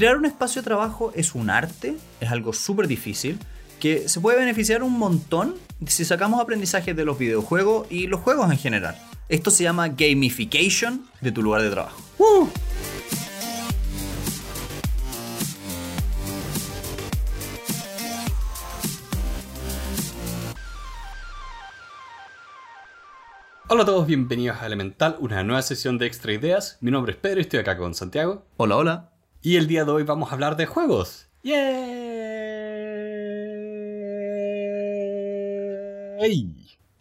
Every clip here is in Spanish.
crear un espacio de trabajo es un arte, es algo súper difícil, que se puede beneficiar un montón si sacamos aprendizajes de los videojuegos y los juegos en general. Esto se llama gamification de tu lugar de trabajo. ¡Uh! Hola a todos, bienvenidos a Elemental, una nueva sesión de Extra Ideas. Mi nombre es Pedro y estoy acá con Santiago. Hola, hola. Y el día de hoy vamos a hablar de juegos. ¡Yay!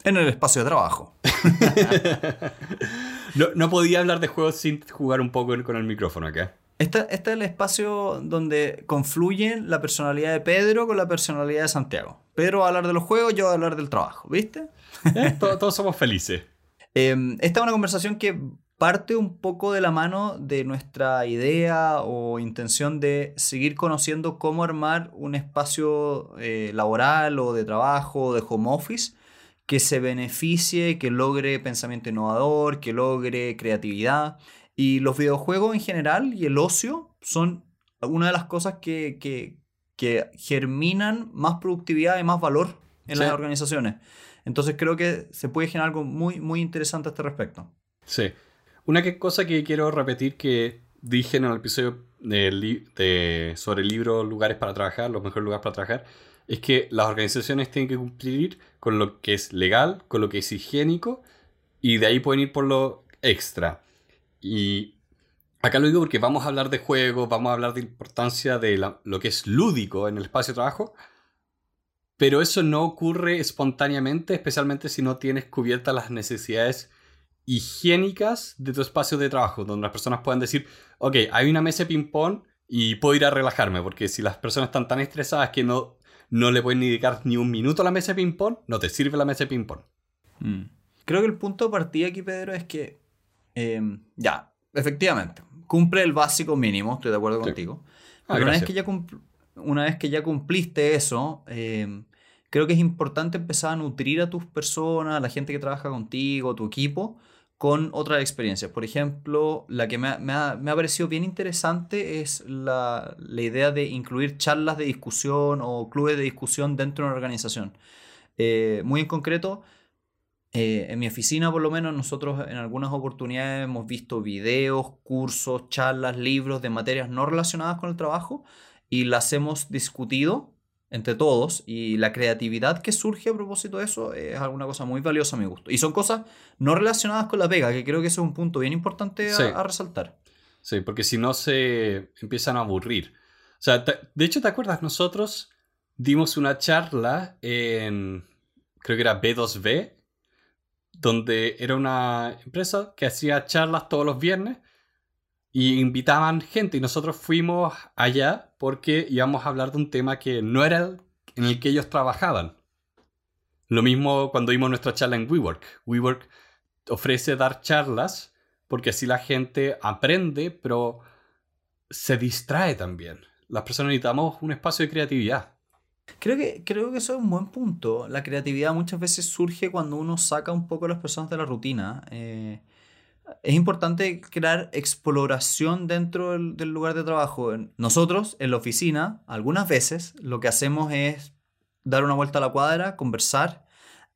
En el espacio de trabajo. no, no, podía hablar de juegos sin jugar un poco con el micrófono acá. Este, este, es el espacio donde confluyen la personalidad de Pedro con la personalidad de Santiago. Pedro va a hablar de los juegos, yo voy a hablar del trabajo, ¿viste? Eh, todos somos felices. Em, esta es una conversación que parte un poco de la mano de nuestra idea o intención de seguir conociendo cómo armar un espacio eh, laboral o de trabajo o de home office que se beneficie, que logre pensamiento innovador, que logre creatividad. Y los videojuegos en general y el ocio son una de las cosas que, que, germinan más productividad y más valor en las organizaciones. Entonces creo que se puede generar algo muy, muy interesante a este respecto. Sí. Una cosa que quiero repetir que dije en el episodio sobre el libro Lugares para trabajar, los mejores lugares para trabajar, es que las organizaciones tienen que cumplir con lo que es legal, con lo que es higiénico, y de ahí pueden ir por lo extra. Y acá lo digo porque vamos a hablar de juegos, vamos a hablar de importancia de lo que es lúdico en el espacio de trabajo, pero eso no ocurre espontáneamente, especialmente si no tienes cubiertas las necesidades higiénicas de tu espacio de trabajo, donde las personas puedan decir, ok, hay una mesa de ping-pong y puedo ir a relajarme, porque si las personas están tan estresadas que no, no le pueden dedicar ni un minuto a la mesa de ping-pong, no te sirve la mesa de ping-pong. Mm. Creo que el punto de partida aquí, Pedro, es que, em, ya, efectivamente, cumple el básico mínimo, estoy de acuerdo contigo. Ah, pero una vez, que ya una vez que ya cumpliste eso, eh, creo que es importante empezar a nutrir a tus personas, a la gente que trabaja contigo, tu equipo, con otras experiencias. Por ejemplo, la que me ha, parecido bien interesante es la, idea de incluir charlas de discusión o clubes de discusión dentro de una organización. Eh, muy en concreto, eh, en mi oficina por lo menos nosotros en algunas oportunidades hemos visto videos, cursos, charlas, libros de materias no relacionadas con el trabajo y las hemos discutido entre todos y la creatividad que surge a propósito de eso es alguna cosa muy valiosa a mi gusto. Y son cosas no relacionadas con la pega, que creo que ese es un punto bien importante a, resaltar. Sí, porque si no se empiezan a aburrir. O sea, de hecho, ¿te acuerdas? Nosotros dimos una charla en, creo que era B2B, donde era una empresa que hacía charlas todos los viernes y invitaban gente y nosotros fuimos allá porque íbamos a hablar de un tema que no era en el que ellos trabajaban. Lo mismo cuando vimos nuestra charla en WeWork. WeWork ofrece dar charlas porque así la gente aprende, pero se distrae también. Las personas necesitamos un espacio de creatividad. Creo que, creo que eso es un buen punto. La creatividad muchas veces surge cuando uno saca un poco a las personas de la rutina. Eh, es importante crear exploración dentro del, lugar de trabajo. Nosotros, en la oficina, algunas veces lo que hacemos es dar una vuelta a la cuadra, conversar.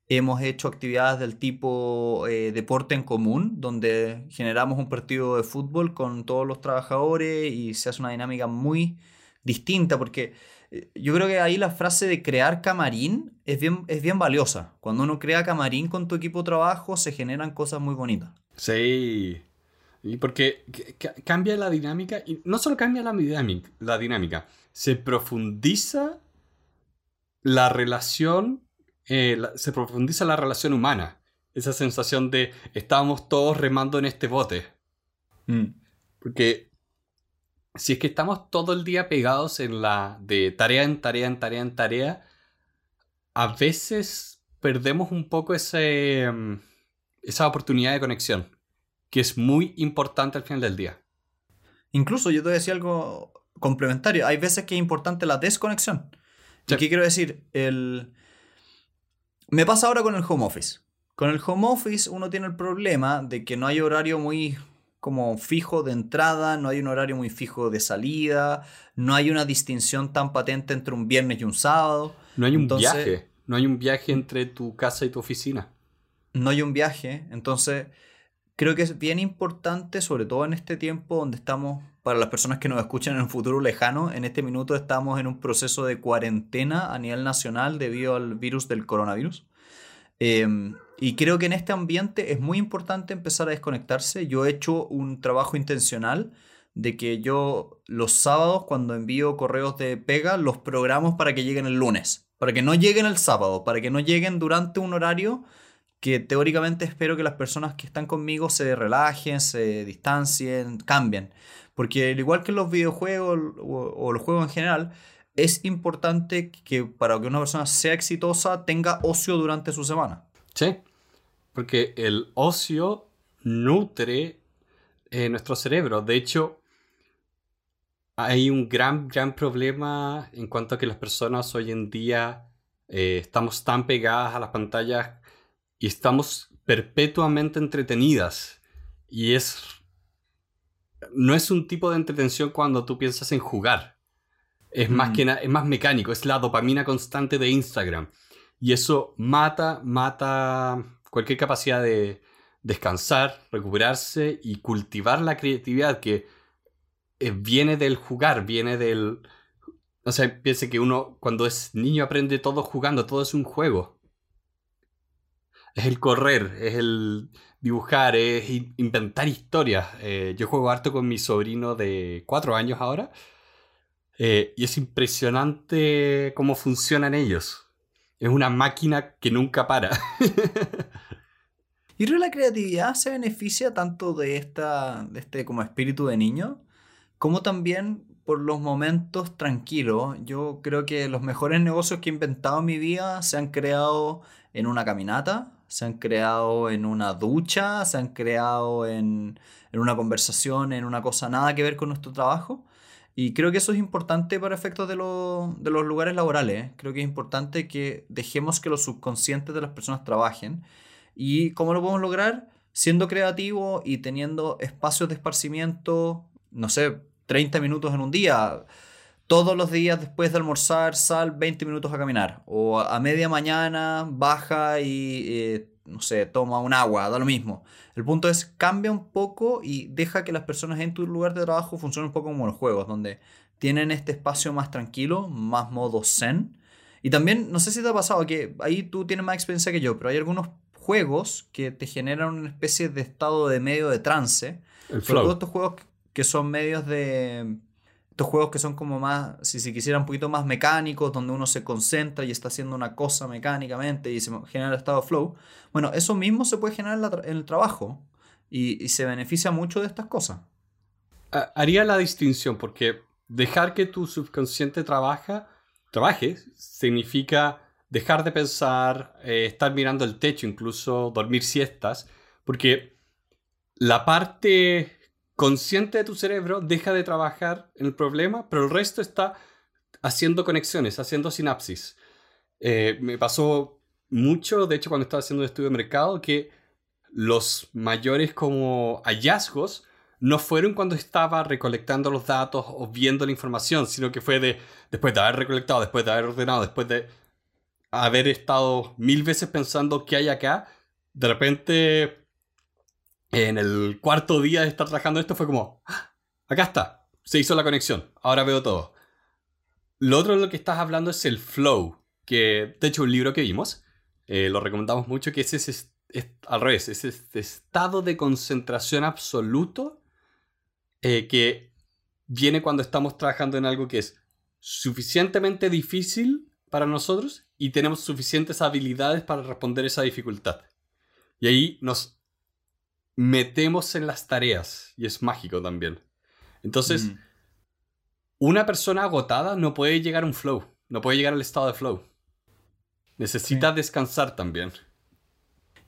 Hemos hecho actividades del tipo eh, deporte en común, donde generamos un partido de fútbol con todos los trabajadores y se hace una dinámica muy distinta, porque eh, yo creo que ahí la frase de crear camarín es bien, es bien valiosa. Cuando uno crea camarín con tu equipo de trabajo, se generan cosas muy bonitas. Sí. Y porque cambia la dinámica, y no solo cambia la dinámica, la dinámica se profundiza la relación, eh, se profundiza la relación humana. Esa sensación de estamos todos remando en este bote. Mm. Porque si es que estamos todo el día pegados en la de tarea en tarea en tarea en tarea, a veces perdemos un poco ese, mm, esa oportunidad de conexión, que es muy importante al final del día. Incluso yo te decía algo complementario. Hay veces que es importante la desconexión. ¿Qué quiero decir? El... Me pasa ahora con el home office. Con el home office uno tiene el problema de que no hay horario muy como fijo de entrada, no hay un horario muy fijo de salida, no hay una distinción tan patente entre un viernes y un sábado. No hay un viaje, no hay un viaje entre tu casa y tu oficina. No hay un viaje, entonces creo que es bien importante, sobre todo en este tiempo donde estamos, para las personas que nos escuchan en un futuro lejano, en este minuto estamos en un proceso de cuarentena a nivel nacional debido al virus del coronavirus. Em, y creo que en este ambiente es muy importante empezar a desconectarse. Yo he hecho un trabajo intencional de que yo los sábados cuando envío correos de pega los programo para que lleguen el lunes, para que no lleguen el sábado, para que no lleguen durante un horario que teóricamente espero que las personas que están conmigo se relajen, se distancien, cambien. Porque al igual que los videojuegos o, los juegos en general, es importante que para que una persona sea exitosa tenga ocio durante su semana. Sí, porque el ocio nutre eh, nuestro cerebro. De hecho, hay un gran, gran problema en cuanto a que las personas hoy en día eh, estamos tan pegadas a las pantallas y estamos perpetuamente entretenidas. Y es... No es un tipo de entretención cuando tú piensas en jugar. Es, más, mm. que es más mecánico, es la dopamina constante de Instagram. Y eso mata, mata cualquier capacidad de descansar, recuperarse y cultivar la creatividad que eh, viene del jugar, viene del... O sea, piense que uno cuando es niño aprende todo jugando, todo es un juego. Es el correr, es el dibujar, es inventar historias. Eh, yo juego harto con mi sobrino de cuatro años ahora. Eh, y es impresionante cómo funcionan ellos. Es una máquina que nunca para. Y la creatividad se beneficia tanto de, esta, de este como espíritu de niño, como también por los momentos tranquilos. Yo creo que los mejores negocios que he inventado en mi vida se han creado en una caminata, se han creado en una ducha, se han creado en, en una conversación, en una cosa nada que ver con nuestro trabajo. Y creo que eso es importante para efectos de, de los lugares laborales. Creo que es importante que dejemos que los subconscientes de las personas trabajen ¿Y cómo lo podemos lograr? Siendo creativo y teniendo espacios de esparcimiento, no sé, 30 minutos en un día. Todos los días después de almorzar, sal 20 minutos a caminar. O a media mañana baja y, eh, no sé, toma un agua, da lo mismo. El punto es, cambia un poco y deja que las personas en tu lugar de trabajo funcionen un poco como los juegos, donde tienen este espacio más tranquilo, más modo zen. Y también, no sé si te ha pasado que ahí tú tienes más experiencia que yo, pero hay algunos juegos que te generan una especie de estado de medio de trance. El flow. estos juegos que son medios de... Estos juegos que son como más, si se quisiera, un poquito más mecánicos, donde uno se concentra y está haciendo una cosa mecánicamente y se genera el estado de flow. Bueno, eso mismo se puede generar en, el trabajo y, y se beneficia mucho de estas cosas. Haría la distinción porque dejar que tu subconsciente trabaja, trabaje significa dejar de pensar, eh, estar mirando el techo, incluso dormir siestas, porque la parte consciente de tu cerebro deja de trabajar en el problema, pero el resto está haciendo conexiones, haciendo sinapsis. Eh, me pasó mucho, de hecho, cuando estaba haciendo un estudio de mercado, que los mayores como hallazgos no fueron cuando estaba recolectando los datos o viendo la información, sino que fue de después de haber recolectado, después de haber ordenado, después de haber estado mil veces pensando qué hay acá, de repente en el cuarto día de estar trabajando esto fue como, ah, acá está, se hizo la conexión, ahora veo todo. Lo otro de lo que estás hablando es el flow, que de hecho un libro que vimos, eh, lo recomendamos mucho, que es, ese, al revés, es este estado de concentración absoluto eh, que viene cuando estamos trabajando en algo que es suficientemente difícil para nosotros y tenemos suficientes habilidades para responder esa dificultad. Y ahí nos metemos en las tareas y es mágico también. Entonces, mm. una persona agotada no puede llegar a un flow, no puede llegar al estado de flow. Necesita descansar también.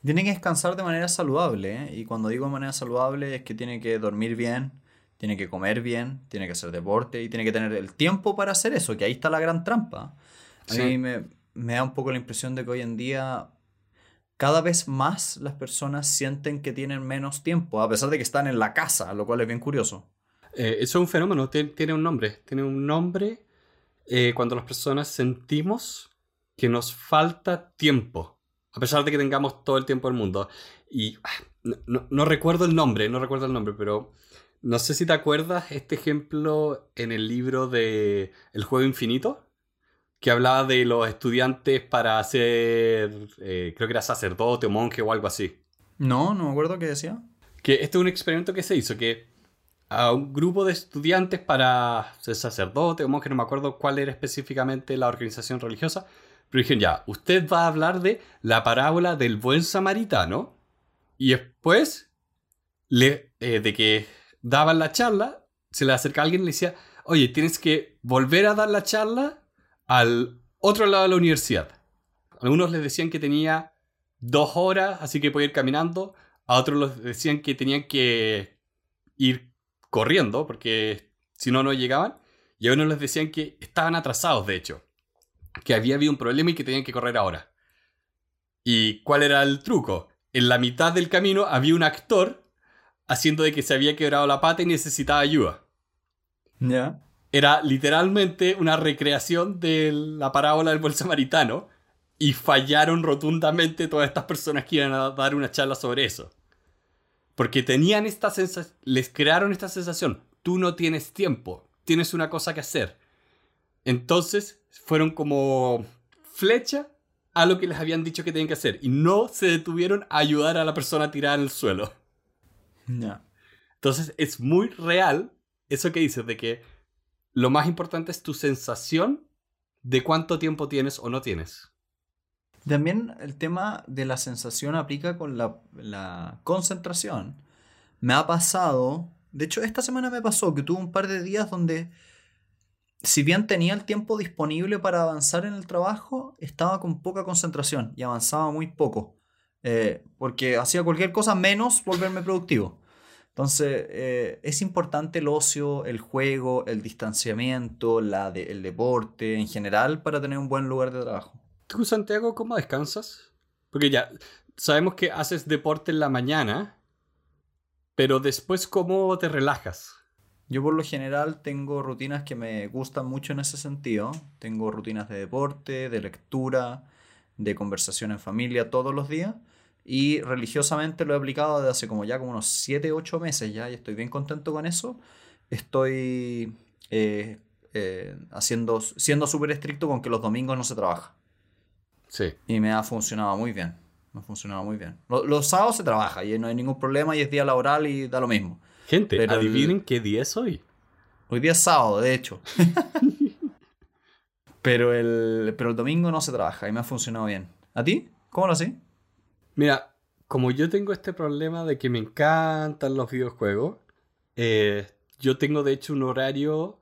Tiene que descansar de manera saludable, ¿eh? y cuando digo de manera saludable es que tiene que dormir bien, tiene que comer bien, tiene que hacer deporte y tiene que tener el tiempo para hacer eso, que ahí está la gran trampa. A mí me, da un poco la impresión de que hoy en día cada vez más las personas sienten que tienen menos tiempo, a pesar de que están en la casa, lo cual es bien curioso. Eh, eso es un fenómeno, tiene un nombre. Tiene un nombre eh, cuando las personas sentimos que nos falta tiempo, a pesar de que tengamos todo el tiempo del mundo. Y ah, no, recuerdo el nombre, no recuerdo el nombre, pero no sé si te acuerdas este ejemplo en el libro de El juego infinito que hablaba de los estudiantes para ser, eh, creo que era sacerdote o monje o algo así. No, no me acuerdo qué decía. Que este es un experimento que se hizo, que a un grupo de estudiantes para ser sacerdote o monje, no me acuerdo cuál era específicamente la organización religiosa, pero dijeron ya, usted va a hablar de la parábola del buen samaritano y después le, eh, de que daban la charla, se le acerca a alguien y le decía, oye, tienes que volver a dar la charla al otro lado de la universidad. Algunos les decían que tenía dos horas, así que podía ir caminando. A otros les decían que tenían que ir corriendo, porque si no, no llegaban. Y a unos les decían que estaban atrasados, de hecho. Que había habido un problema y que tenían que correr ahora. ¿Y cuál era el truco? En la mitad del camino había un actor haciendo de que se había quebrado la pata y necesitaba ayuda. Ya era literalmente una recreación de la parábola del buen samaritano y fallaron rotundamente todas estas personas que iban a dar una charla sobre eso. Porque tenían esta sensación, les crearon esta sensación, tú no tienes tiempo, tienes una cosa que hacer. Entonces fueron como flecha a lo que les habían dicho que tenían que hacer y no se detuvieron a ayudar a la persona tirada en el suelo. Entonces es muy real eso que dices de que lo más importante es tu sensación de cuánto tiempo tienes o no tienes. También el tema de la sensación aplica con la, concentración. Me ha pasado, de hecho esta semana me pasó que tuve un par de días donde, si bien tenía el tiempo disponible para avanzar en el trabajo, estaba con poca concentración y avanzaba muy poco. Eh, porque hacía cualquier cosa menos volverme productivo. Entonces, eh, es importante el ocio, el juego, el distanciamiento, la el deporte en general para tener un buen lugar de trabajo. ¿Tú, Santiago, cómo descansas? Porque ya sabemos que haces deporte en la mañana, pero después, ¿cómo te relajas? Yo por lo general tengo rutinas que me gustan mucho en ese sentido. Tengo rutinas de deporte, de lectura, de conversación en familia todos los días. Y religiosamente lo he aplicado desde hace como ya como unos 7, 8 meses ya y estoy bien contento con eso. Estoy eh, eh, haciendo, siendo súper estricto con que los domingos no se trabaja. Sí. Y me ha funcionado muy bien. Me ha funcionado muy bien. Los, sábados se trabaja y no hay ningún problema y es día laboral y da lo mismo. Gente, adivinen qué día es hoy. Hoy día es sábado, de hecho. pero, el, pero el domingo no se trabaja y me ha funcionado bien. ¿A ti? ¿Cómo lo haces? Mira, como yo tengo este problema de que me encantan los videojuegos, eh, yo tengo de hecho un horario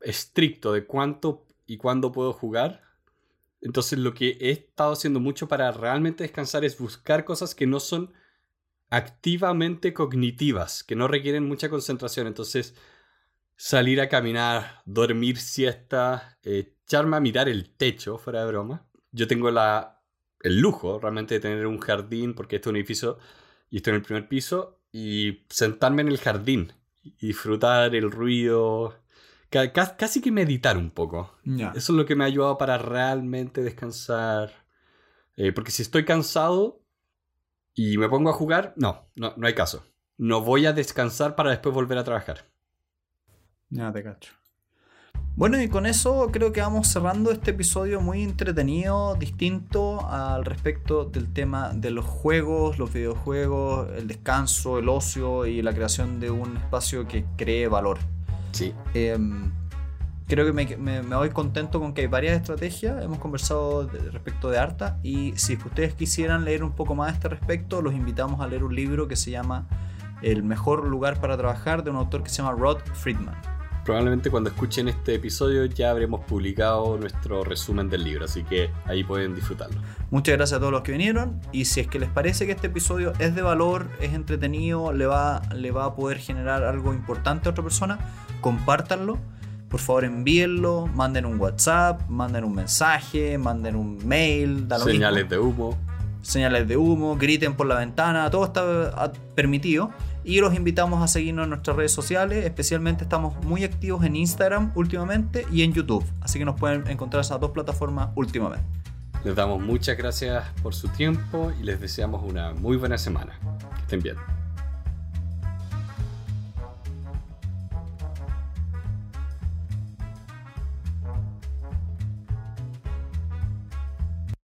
estricto de cuánto y cuándo puedo jugar. Entonces lo que he estado haciendo mucho para realmente descansar es buscar cosas que no son activamente cognitivas, que no requieren mucha concentración. Entonces salir a caminar, dormir siesta, echarme a mirar el techo, fuera de broma. Yo tengo la el lujo realmente de tener un jardín, porque este es un edificio y estoy en el primer piso, y sentarme en el jardín y disfrutar el ruido, casi que meditar un poco. Eso es lo que me ha ayudado para realmente descansar. Eh, porque si estoy cansado y me pongo a jugar, no, no, no hay caso. No voy a descansar para después volver a trabajar. Ya te cacho. Bueno, y con eso creo que vamos cerrando este episodio muy entretenido, distinto al respecto del tema de los juegos, los videojuegos, el descanso, el ocio y la creación de un espacio que cree valor. Sí. Em, creo que me, voy contento con que hay varias estrategias. Hemos conversado respecto de Arta y si ustedes quisieran leer un poco más a este respecto, los invitamos a leer un libro que se llama El mejor lugar para trabajar de un autor que se llama Rod Friedman probablemente cuando escuchen este episodio ya habremos publicado nuestro resumen del libro, así que ahí pueden disfrutarlo. Muchas gracias a todos los que vinieron y si es que les parece que este episodio es de valor, es entretenido, le va, le va a poder generar algo importante a otra persona, compártanlo. Por favor envíenlo, manden un WhatsApp, manden un mensaje, manden un mail, señales de humo. señales de humo, griten por la ventana, todo está ah, permitido. Y los invitamos a seguirnos en nuestras redes sociales, especialmente estamos muy activos en Instagram últimamente y en YouTube, así que nos pueden encontrar esas dos plataformas últimamente. Les damos muchas gracias por su tiempo y les deseamos una muy buena semana. Que estén bien.